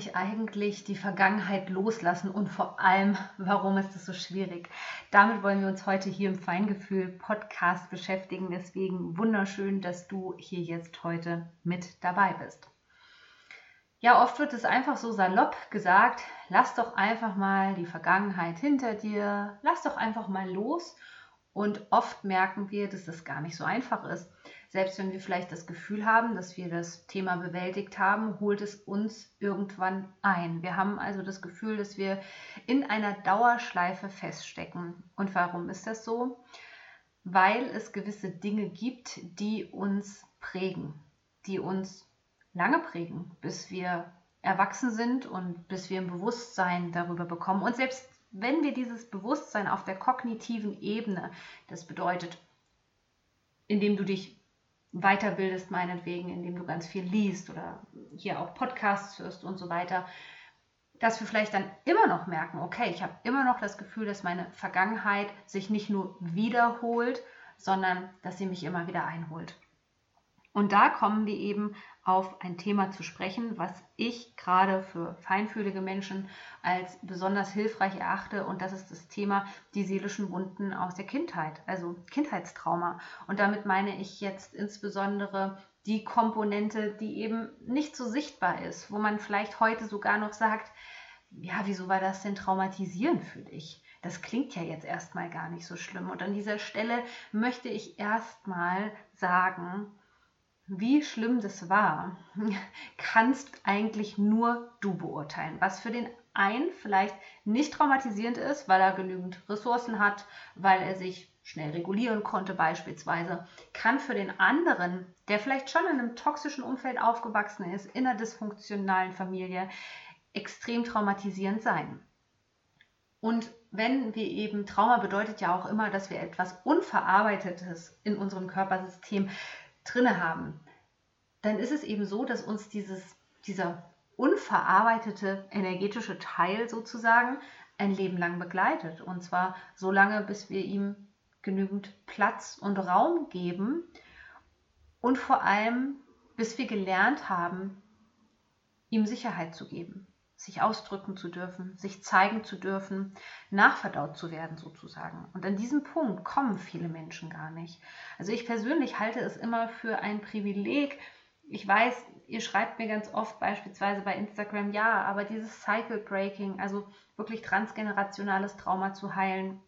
Ich eigentlich die Vergangenheit loslassen und vor allem, warum ist es so schwierig? Damit wollen wir uns heute hier im Feingefühl Podcast beschäftigen. Deswegen wunderschön, dass du hier jetzt heute mit dabei bist. Ja, oft wird es einfach so salopp gesagt, lass doch einfach mal die Vergangenheit hinter dir, lass doch einfach mal los. Und oft merken wir, dass das gar nicht so einfach ist. Selbst wenn wir vielleicht das Gefühl haben, dass wir das Thema bewältigt haben, holt es uns irgendwann ein. Wir haben also das Gefühl, dass wir in einer Dauerschleife feststecken. Und warum ist das so? Weil es gewisse Dinge gibt, die uns prägen, die uns lange prägen, bis wir erwachsen sind und bis wir ein Bewusstsein darüber bekommen. Und selbst wenn wir dieses Bewusstsein auf der kognitiven Ebene, das bedeutet, indem du dich weiterbildest, meinetwegen, indem du ganz viel liest oder hier auch Podcasts hörst und so weiter, dass wir vielleicht dann immer noch merken, okay, ich habe immer noch das Gefühl, dass meine Vergangenheit sich nicht nur wiederholt, sondern dass sie mich immer wieder einholt. Und da kommen wir eben auf ein Thema zu sprechen, was ich gerade für feinfühlige Menschen als besonders hilfreich erachte. Und das ist das Thema die seelischen Wunden aus der Kindheit, also Kindheitstrauma. Und damit meine ich jetzt insbesondere die Komponente, die eben nicht so sichtbar ist, wo man vielleicht heute sogar noch sagt, ja, wieso war das denn traumatisierend für dich? Das klingt ja jetzt erstmal gar nicht so schlimm. Und an dieser Stelle möchte ich erstmal sagen, wie schlimm das war, kannst eigentlich nur du beurteilen. Was für den einen vielleicht nicht traumatisierend ist, weil er genügend Ressourcen hat, weil er sich schnell regulieren konnte beispielsweise, kann für den anderen, der vielleicht schon in einem toxischen Umfeld aufgewachsen ist, in einer dysfunktionalen Familie, extrem traumatisierend sein. Und wenn wir eben, Trauma bedeutet ja auch immer, dass wir etwas Unverarbeitetes in unserem Körpersystem drinne haben, dann ist es eben so, dass uns dieses, dieser unverarbeitete energetische Teil sozusagen ein Leben lang begleitet. Und zwar so lange, bis wir ihm genügend Platz und Raum geben und vor allem, bis wir gelernt haben, ihm Sicherheit zu geben, sich ausdrücken zu dürfen, sich zeigen zu dürfen, nachverdaut zu werden sozusagen. Und an diesem Punkt kommen viele Menschen gar nicht. Also ich persönlich halte es immer für ein Privileg, ich weiß, ihr schreibt mir ganz oft beispielsweise bei Instagram, ja, aber dieses Cycle Breaking, also wirklich transgenerationales Trauma zu heilen,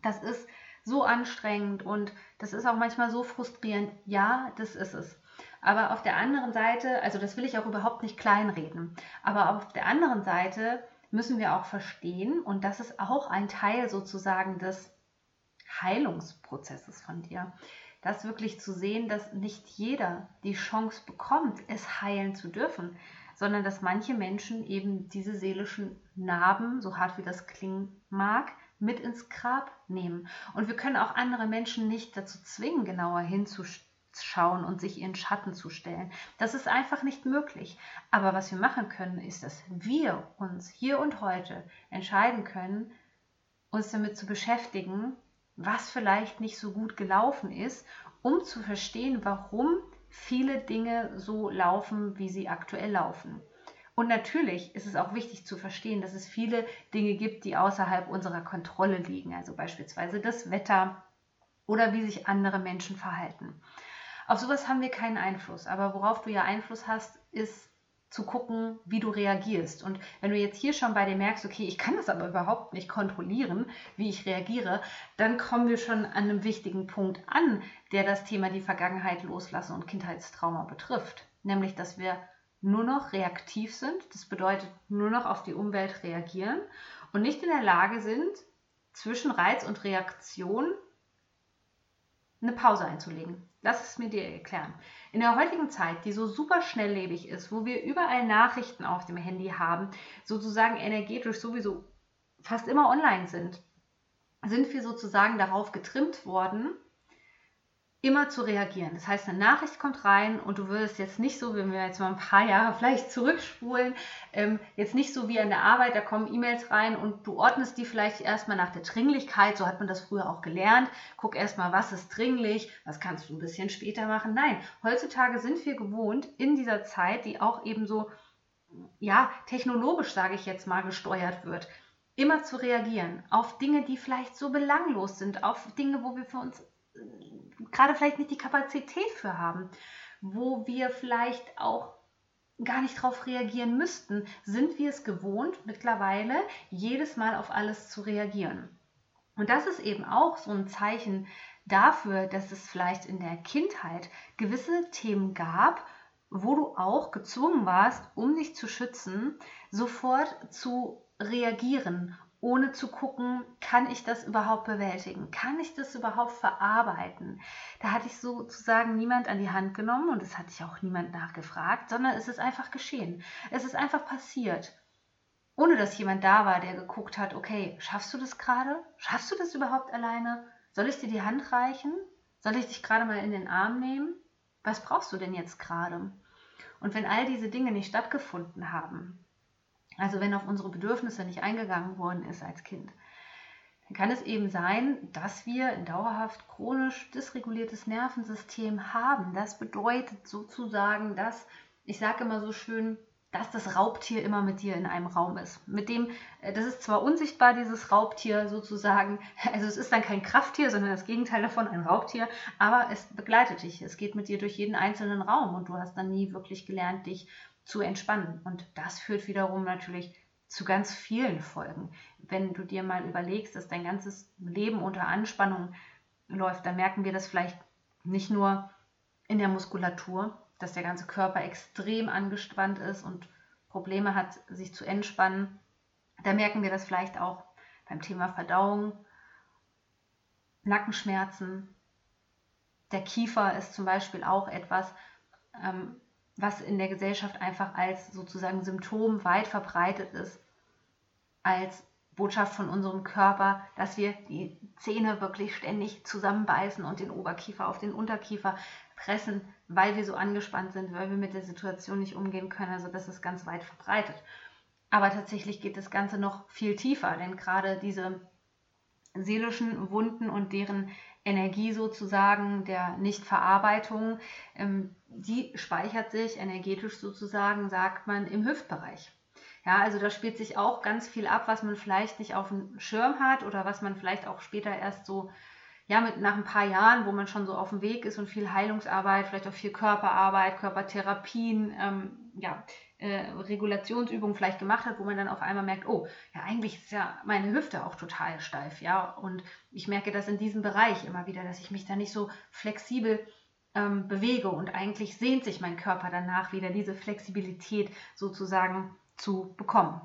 das ist so anstrengend und das ist auch manchmal so frustrierend. Ja, das ist es. Aber auf der anderen Seite, also das will ich auch überhaupt nicht kleinreden, aber auf der anderen Seite müssen wir auch verstehen, und das ist auch ein Teil sozusagen des Heilungsprozesses von dir, das wirklich zu sehen, dass nicht jeder die Chance bekommt, es heilen zu dürfen, sondern dass manche Menschen eben diese seelischen Narben, so hart wie das klingen mag, mit ins Grab nehmen. Und wir können auch andere Menschen nicht dazu zwingen, genauer hinzuschauen und sich ihren Schatten zu stellen. Das ist einfach nicht möglich. Aber was wir machen können, ist, dass wir uns hier und heute entscheiden können, uns damit zu beschäftigen, was vielleicht nicht so gut gelaufen ist, um zu verstehen, warum viele Dinge so laufen, wie sie aktuell laufen. Und natürlich ist es auch wichtig zu verstehen, dass es viele Dinge gibt, die außerhalb unserer Kontrolle liegen, also beispielsweise das Wetter oder wie sich andere Menschen verhalten. Auf sowas haben wir keinen Einfluss, aber worauf du ja Einfluss hast, ist zu gucken, wie du reagierst. Und wenn du jetzt hier schon bei dir merkst, okay, ich kann das aber überhaupt nicht kontrollieren, wie ich reagiere, dann kommen wir schon an einem wichtigen Punkt an, der das Thema die Vergangenheit loslassen und Kindheitstrauma betrifft. Nämlich, dass wir nur noch reaktiv sind, das bedeutet nur noch auf die Umwelt reagieren und nicht in der Lage sind, zwischen Reiz und Reaktion eine Pause einzulegen. Lass es mir dir erklären. In der heutigen Zeit, die so super schnelllebig ist, wo wir überall Nachrichten auf dem Handy haben, sozusagen energetisch sowieso fast immer online sind, sind wir sozusagen darauf getrimmt worden, immer zu reagieren. Das heißt, eine Nachricht kommt rein und du würdest jetzt nicht so, wenn wir jetzt mal ein paar Jahre vielleicht zurückspulen, ähm, jetzt nicht so wie an der Arbeit, da kommen E-Mails rein und du ordnest die vielleicht erstmal nach der Dringlichkeit, so hat man das früher auch gelernt. Guck erstmal, was ist dringlich, was kannst du ein bisschen später machen. Nein, heutzutage sind wir gewohnt, in dieser Zeit, die auch eben so, ja, technologisch, sage ich jetzt mal, gesteuert wird, immer zu reagieren auf Dinge, die vielleicht so belanglos sind, auf Dinge, wo wir für uns gerade vielleicht nicht die Kapazität für haben, wo wir vielleicht auch gar nicht darauf reagieren müssten, sind wir es gewohnt, mittlerweile jedes Mal auf alles zu reagieren. Und das ist eben auch so ein Zeichen dafür, dass es vielleicht in der Kindheit gewisse Themen gab, wo du auch gezwungen warst, um dich zu schützen, sofort zu reagieren ohne zu gucken, kann ich das überhaupt bewältigen? Kann ich das überhaupt verarbeiten? Da hatte ich sozusagen niemand an die Hand genommen und es hatte ich auch niemand nachgefragt, sondern es ist einfach geschehen. Es ist einfach passiert. Ohne dass jemand da war, der geguckt hat, okay, schaffst du das gerade? Schaffst du das überhaupt alleine? Soll ich dir die Hand reichen? Soll ich dich gerade mal in den Arm nehmen? Was brauchst du denn jetzt gerade? Und wenn all diese Dinge nicht stattgefunden haben, also wenn auf unsere Bedürfnisse nicht eingegangen worden ist als Kind, dann kann es eben sein, dass wir ein dauerhaft chronisch dysreguliertes Nervensystem haben. Das bedeutet sozusagen, dass, ich sage immer so schön, dass das Raubtier immer mit dir in einem Raum ist. Mit dem, äh, das ist zwar unsichtbar, dieses Raubtier sozusagen, also es ist dann kein Krafttier, sondern das Gegenteil davon, ein Raubtier, aber es begleitet dich, es geht mit dir durch jeden einzelnen Raum und du hast dann nie wirklich gelernt, dich zu entspannen. Und das führt wiederum natürlich zu ganz vielen Folgen. Wenn du dir mal überlegst, dass dein ganzes Leben unter Anspannung läuft, dann merken wir das vielleicht nicht nur in der Muskulatur, dass der ganze Körper extrem angespannt ist und Probleme hat, sich zu entspannen. Da merken wir das vielleicht auch beim Thema Verdauung, Nackenschmerzen. Der Kiefer ist zum Beispiel auch etwas, ähm, was in der Gesellschaft einfach als sozusagen Symptom weit verbreitet ist, als Botschaft von unserem Körper, dass wir die Zähne wirklich ständig zusammenbeißen und den Oberkiefer auf den Unterkiefer pressen, weil wir so angespannt sind, weil wir mit der Situation nicht umgehen können. Also das ist ganz weit verbreitet. Aber tatsächlich geht das Ganze noch viel tiefer, denn gerade diese seelischen Wunden und deren Energie sozusagen der Nichtverarbeitung, ähm, die speichert sich energetisch sozusagen, sagt man, im Hüftbereich. Ja, also da spielt sich auch ganz viel ab, was man vielleicht nicht auf dem Schirm hat oder was man vielleicht auch später erst so, ja, mit nach ein paar Jahren, wo man schon so auf dem Weg ist und viel Heilungsarbeit, vielleicht auch viel Körperarbeit, Körpertherapien, ähm, ja, äh, Regulationsübungen vielleicht gemacht hat, wo man dann auf einmal merkt, oh, ja, eigentlich ist ja meine Hüfte auch total steif, ja, und ich merke das in diesem Bereich immer wieder, dass ich mich da nicht so flexibel ähm, bewege. Und eigentlich sehnt sich mein Körper danach wieder diese Flexibilität sozusagen zu bekommen.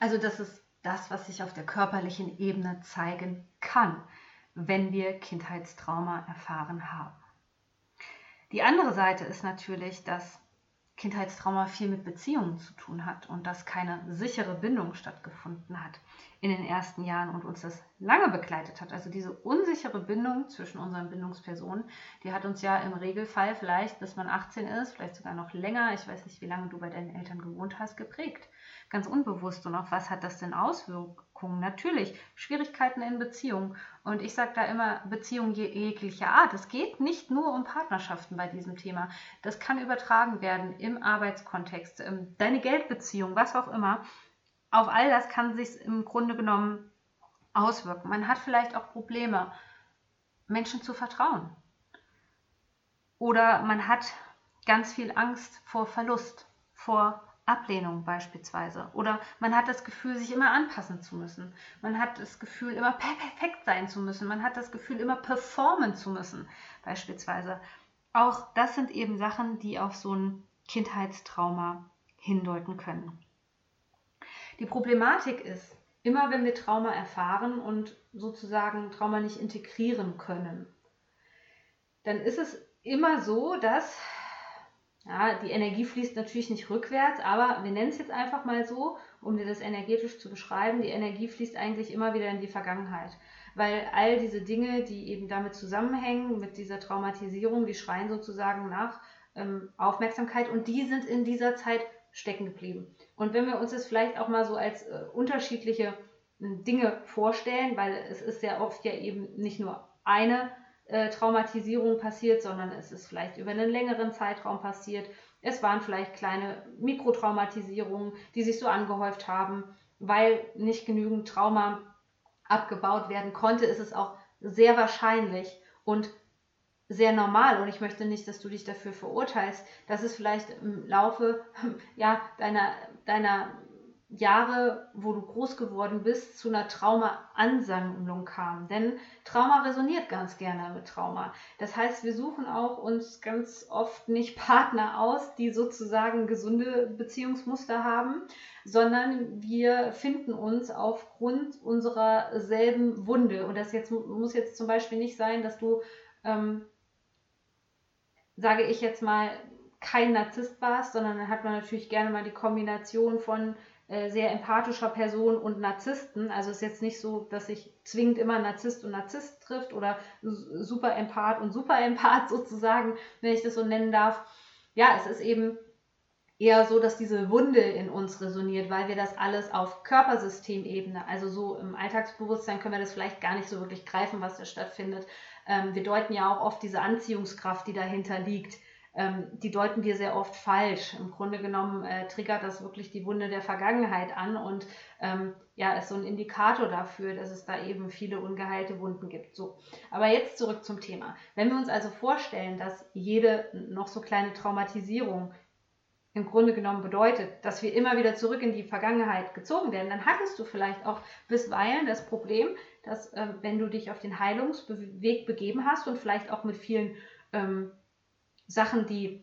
Also das ist das, was sich auf der körperlichen Ebene zeigen kann, wenn wir Kindheitstrauma erfahren haben. Die andere Seite ist natürlich, dass Kindheitstrauma viel mit Beziehungen zu tun hat und dass keine sichere Bindung stattgefunden hat in den ersten Jahren und uns das lange begleitet hat. Also diese unsichere Bindung zwischen unseren Bindungspersonen, die hat uns ja im Regelfall vielleicht, bis man 18 ist, vielleicht sogar noch länger, ich weiß nicht, wie lange du bei deinen Eltern gewohnt hast, geprägt. Ganz unbewusst. Und auf was hat das denn Auswirkungen? Natürlich, Schwierigkeiten in Beziehungen. Und ich sage da immer, Beziehungen jeglicher Art. Es geht nicht nur um Partnerschaften bei diesem Thema. Das kann übertragen werden im Arbeitskontext, deine Geldbeziehung, was auch immer auf all das kann sich im Grunde genommen auswirken. Man hat vielleicht auch Probleme, Menschen zu vertrauen. Oder man hat ganz viel Angst vor Verlust, vor Ablehnung beispielsweise. Oder man hat das Gefühl, sich immer anpassen zu müssen. Man hat das Gefühl, immer perfekt sein zu müssen. Man hat das Gefühl, immer performen zu müssen beispielsweise. Auch das sind eben Sachen, die auf so ein Kindheitstrauma hindeuten können. Die Problematik ist, immer wenn wir Trauma erfahren und sozusagen Trauma nicht integrieren können, dann ist es immer so, dass Ja, die Energie fließt natürlich nicht rückwärts, aber wir nennen es jetzt einfach mal so, um dir das energetisch zu beschreiben. Die Energie fließt eigentlich immer wieder in die Vergangenheit, weil all diese Dinge, die eben damit zusammenhängen, mit dieser Traumatisierung, die schreien sozusagen nach ähm, Aufmerksamkeit und die sind in dieser Zeit stecken geblieben. Und wenn wir uns das vielleicht auch mal so als äh, unterschiedliche äh, Dinge vorstellen, weil es ist sehr oft ja eben nicht nur eine äh, Traumatisierung passiert, sondern es ist vielleicht über einen längeren Zeitraum passiert. Es waren vielleicht kleine Mikrotraumatisierungen, die sich so angehäuft haben, weil nicht genügend Trauma abgebaut werden konnte, ist es auch sehr wahrscheinlich und sehr normal und ich möchte nicht, dass du dich dafür verurteilst, dass es vielleicht im Laufe ja, deiner, deiner Jahre, wo du groß geworden bist, zu einer Trauma-Ansammlung kam. Denn Trauma resoniert ganz gerne mit Trauma. Das heißt, wir suchen auch uns ganz oft nicht Partner aus, die sozusagen gesunde Beziehungsmuster haben, sondern wir finden uns aufgrund unserer selben Wunde. Und das jetzt muss jetzt zum Beispiel nicht sein, dass du, ähm, sage ich jetzt mal, kein Narzisst warst, sondern dann hat man natürlich gerne mal die Kombination von sehr empathischer Person und Narzissten. Also ist jetzt nicht so, dass sich zwingend immer Narzisst und Narzisst trifft oder super Empath und super Empath sozusagen, wenn ich das so nennen darf. Ja, es ist eben eher so, dass diese Wunde in uns resoniert, weil wir das alles auf Körpersystemebene, also so im Alltagsbewusstsein können wir das vielleicht gar nicht so wirklich greifen, was da stattfindet. Ähm, wir deuten ja auch oft diese Anziehungskraft, die dahinter liegt ähm, die deuten wir sehr oft falsch. Im Grunde genommen äh, triggert das wirklich die Wunde der Vergangenheit an und ähm, ja, ist so ein Indikator dafür, dass es da eben viele ungeheilte Wunden gibt. So, aber jetzt zurück zum Thema. Wenn wir uns also vorstellen, dass jede noch so kleine Traumatisierung im Grunde genommen bedeutet, dass wir immer wieder zurück in die Vergangenheit gezogen werden, dann hattest du vielleicht auch bisweilen das Problem, dass äh, wenn du dich auf den Heilungsweg begeben hast und vielleicht auch mit vielen ähm, Sachen, die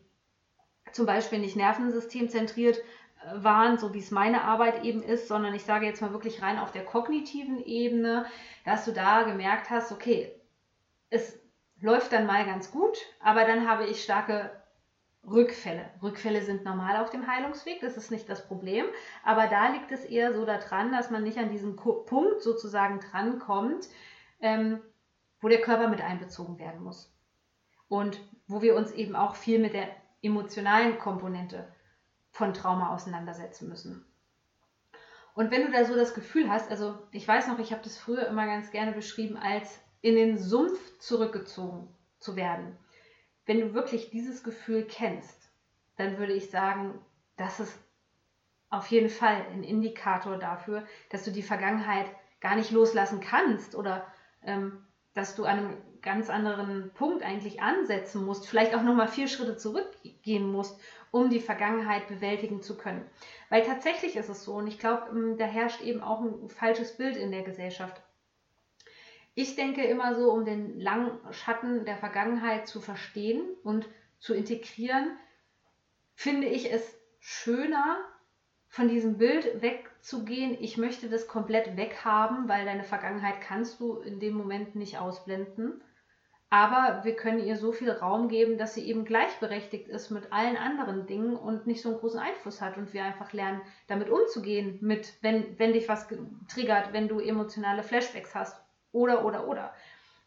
zum Beispiel nicht nervensystemzentriert äh, waren, so wie es meine Arbeit eben ist, sondern ich sage jetzt mal wirklich rein auf der kognitiven Ebene, dass du da gemerkt hast, okay, es läuft dann mal ganz gut, aber dann habe ich starke Rückfälle. Rückfälle sind normal auf dem Heilungsweg, das ist nicht das Problem, aber da liegt es eher so daran, dass man nicht an diesen Punkt sozusagen drankommt, ähm, wo der Körper mit einbezogen werden muss. Und wo wir uns eben auch viel mit der emotionalen Komponente von Trauma auseinandersetzen müssen. Und wenn du da so das Gefühl hast, also ich weiß noch, ich habe das früher immer ganz gerne beschrieben, als in den Sumpf zurückgezogen zu werden. Wenn du wirklich dieses Gefühl kennst, dann würde ich sagen, das ist auf jeden Fall ein Indikator dafür, dass du die Vergangenheit gar nicht loslassen kannst oder ähm, dass du an einem ganz anderen Punkt eigentlich ansetzen musst, vielleicht auch nochmal vier Schritte zurückgehen musst, um die Vergangenheit bewältigen zu können. Weil tatsächlich ist es so, und ich glaube, ähm, da herrscht eben auch ein falsches Bild in der Gesellschaft. Ich denke immer so, um den langen Schatten der Vergangenheit zu verstehen und zu integrieren, finde ich es schöner, von diesem Bild wegzugehen, ich möchte das komplett weghaben, weil deine Vergangenheit kannst du in dem Moment nicht ausblenden. Aber wir können ihr so viel Raum geben, dass sie eben gleichberechtigt ist mit allen anderen Dingen und nicht so einen großen Einfluss hat und wir einfach lernen, damit umzugehen, mit, wenn, wenn dich was triggert, wenn du emotionale Flashbacks hast oder, oder, oder.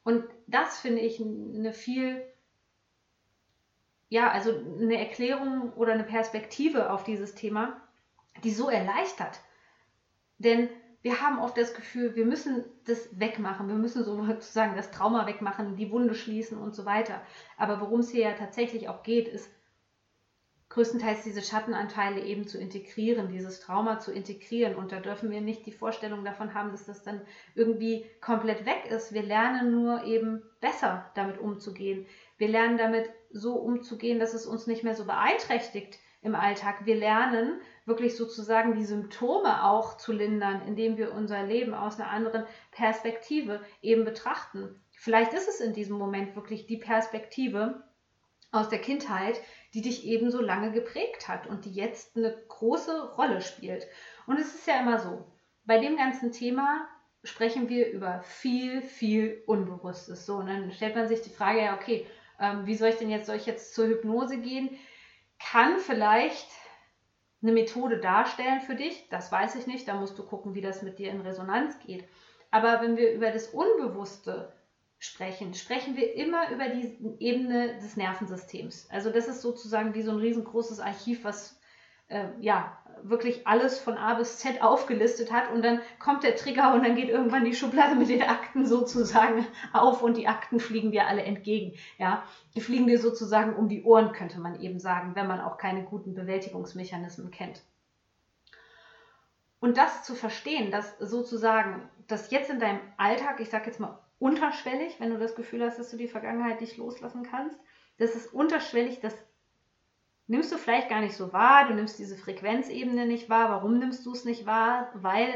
Und das finde ich eine viel ja, also eine Erklärung oder eine Perspektive auf dieses Thema, die so erleichtert. Denn wir haben oft das Gefühl, wir müssen das wegmachen, wir müssen sozusagen das Trauma wegmachen, die Wunde schließen und so weiter. Aber worum es hier ja tatsächlich auch geht, ist größtenteils diese Schattenanteile eben zu integrieren, dieses Trauma zu integrieren. Und da dürfen wir nicht die Vorstellung davon haben, dass das dann irgendwie komplett weg ist. Wir lernen nur eben besser damit umzugehen. Wir lernen damit so umzugehen, dass es uns nicht mehr so beeinträchtigt im Alltag. Wir lernen wirklich sozusagen die Symptome auch zu lindern, indem wir unser Leben aus einer anderen Perspektive eben betrachten. Vielleicht ist es in diesem Moment wirklich die Perspektive aus der Kindheit, die dich eben so lange geprägt hat und die jetzt eine große Rolle spielt. Und es ist ja immer so, bei dem ganzen Thema sprechen wir über viel, viel Unbewusstes. So, und dann stellt man sich die Frage, ja, okay, ähm, wie soll ich denn jetzt, soll ich jetzt zur Hypnose gehen? kann vielleicht eine Methode darstellen für dich. Das weiß ich nicht. Da musst du gucken, wie das mit dir in Resonanz geht. Aber wenn wir über das Unbewusste sprechen, sprechen wir immer über die Ebene des Nervensystems. Also das ist sozusagen wie so ein riesengroßes Archiv, was äh, ja wirklich alles von A bis Z aufgelistet hat und dann kommt der Trigger und dann geht irgendwann die Schublade mit den Akten sozusagen auf und die Akten fliegen dir alle entgegen. Ja, die fliegen dir sozusagen um die Ohren, könnte man eben sagen, wenn man auch keine guten Bewältigungsmechanismen kennt. Und das zu verstehen, dass sozusagen das jetzt in deinem Alltag, ich sage jetzt mal unterschwellig, wenn du das Gefühl hast, dass du die Vergangenheit nicht loslassen kannst, das ist unterschwellig, das nimmst du vielleicht gar nicht so wahr, du nimmst diese Frequenzebene nicht wahr. Warum nimmst du es nicht wahr? Weil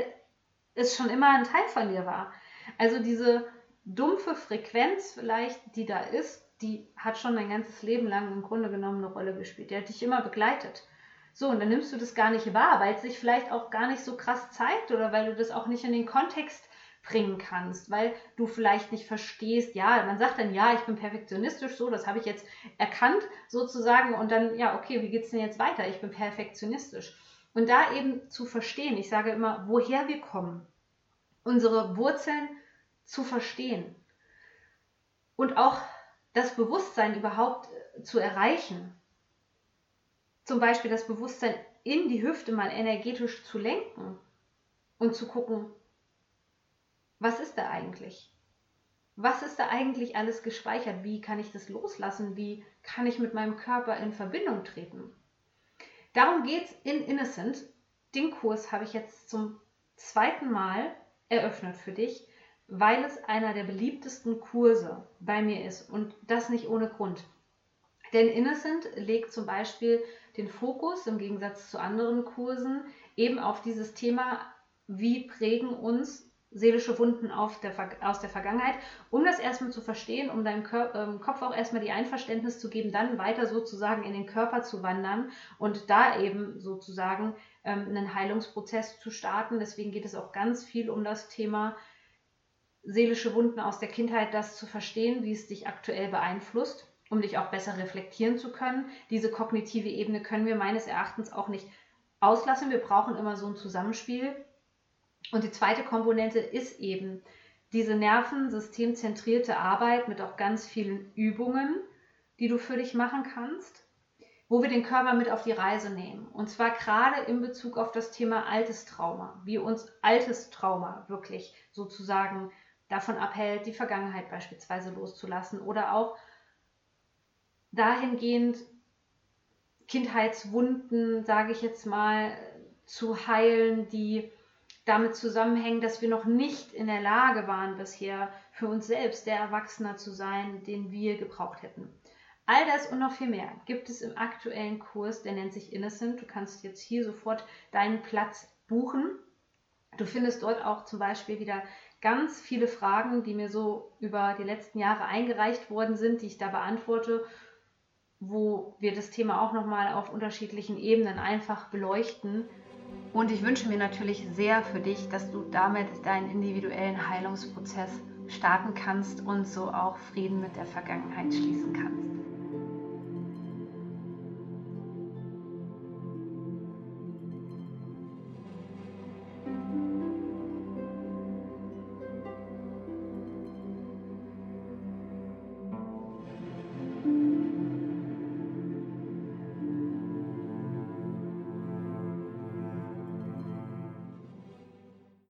es schon immer ein Teil von dir war. Also diese dumpfe Frequenz vielleicht, die da ist, die hat schon dein ganzes Leben lang im Grunde genommen eine Rolle gespielt. Die hat dich immer begleitet. So, und dann nimmst du das gar nicht wahr, weil es sich vielleicht auch gar nicht so krass zeigt oder weil du das auch nicht in den Kontext bringen kannst, weil du vielleicht nicht verstehst, ja, man sagt dann, ja, ich bin perfektionistisch, so, das habe ich jetzt erkannt sozusagen und dann, ja, okay, wie geht es denn jetzt weiter? Ich bin perfektionistisch. Und da eben zu verstehen, ich sage immer, woher wir kommen, unsere Wurzeln zu verstehen und auch das Bewusstsein überhaupt äh, zu erreichen. Zum Beispiel das Bewusstsein in die Hüfte mal energetisch zu lenken und zu gucken, was ist da eigentlich? Was ist da eigentlich alles gespeichert? Wie kann ich das loslassen? Wie kann ich mit meinem Körper in Verbindung treten? Darum geht es in Innocent. Den Kurs habe ich jetzt zum zweiten Mal eröffnet für dich, weil es einer der beliebtesten Kurse bei mir ist und das nicht ohne Grund. Denn Innocent legt zum Beispiel den Fokus im Gegensatz zu anderen Kursen eben auf dieses Thema, wie prägen uns seelische Wunden der, aus der Vergangenheit, um das erstmal zu verstehen, um deinem Kör ähm, Kopf auch erstmal die Einverständnis zu geben, dann weiter sozusagen in den Körper zu wandern und da eben sozusagen ähm, einen Heilungsprozess zu starten. Deswegen geht es auch ganz viel um das Thema seelische Wunden aus der Kindheit, das zu verstehen, wie es dich aktuell beeinflusst, um dich auch besser reflektieren zu können. Diese kognitive Ebene können wir meines Erachtens auch nicht auslassen. Wir brauchen immer so ein Zusammenspiel und die zweite Komponente ist eben diese nervensystemzentrierte Arbeit mit auch ganz vielen Übungen, die du für dich machen kannst, wo wir den Körper mit auf die Reise nehmen. Und zwar gerade in Bezug auf das Thema altes Trauma, wie uns altes Trauma wirklich sozusagen davon abhält, die Vergangenheit beispielsweise loszulassen oder auch dahingehend Kindheitswunden, sage ich jetzt mal, zu heilen, die damit zusammenhängen, dass wir noch nicht in der Lage waren, bisher für uns selbst der Erwachsener zu sein, den wir gebraucht hätten. All das und noch viel mehr gibt es im aktuellen Kurs, der nennt sich Innocent. Du kannst jetzt hier sofort deinen Platz buchen. Du findest dort auch zum Beispiel wieder ganz viele Fragen, die mir so über die letzten Jahre eingereicht worden sind, die ich da beantworte, wo wir das Thema auch nochmal auf unterschiedlichen Ebenen einfach beleuchten und ich wünsche mir natürlich sehr für dich, dass du damit deinen individuellen Heilungsprozess starten kannst und so auch Frieden mit der Vergangenheit schließen kannst.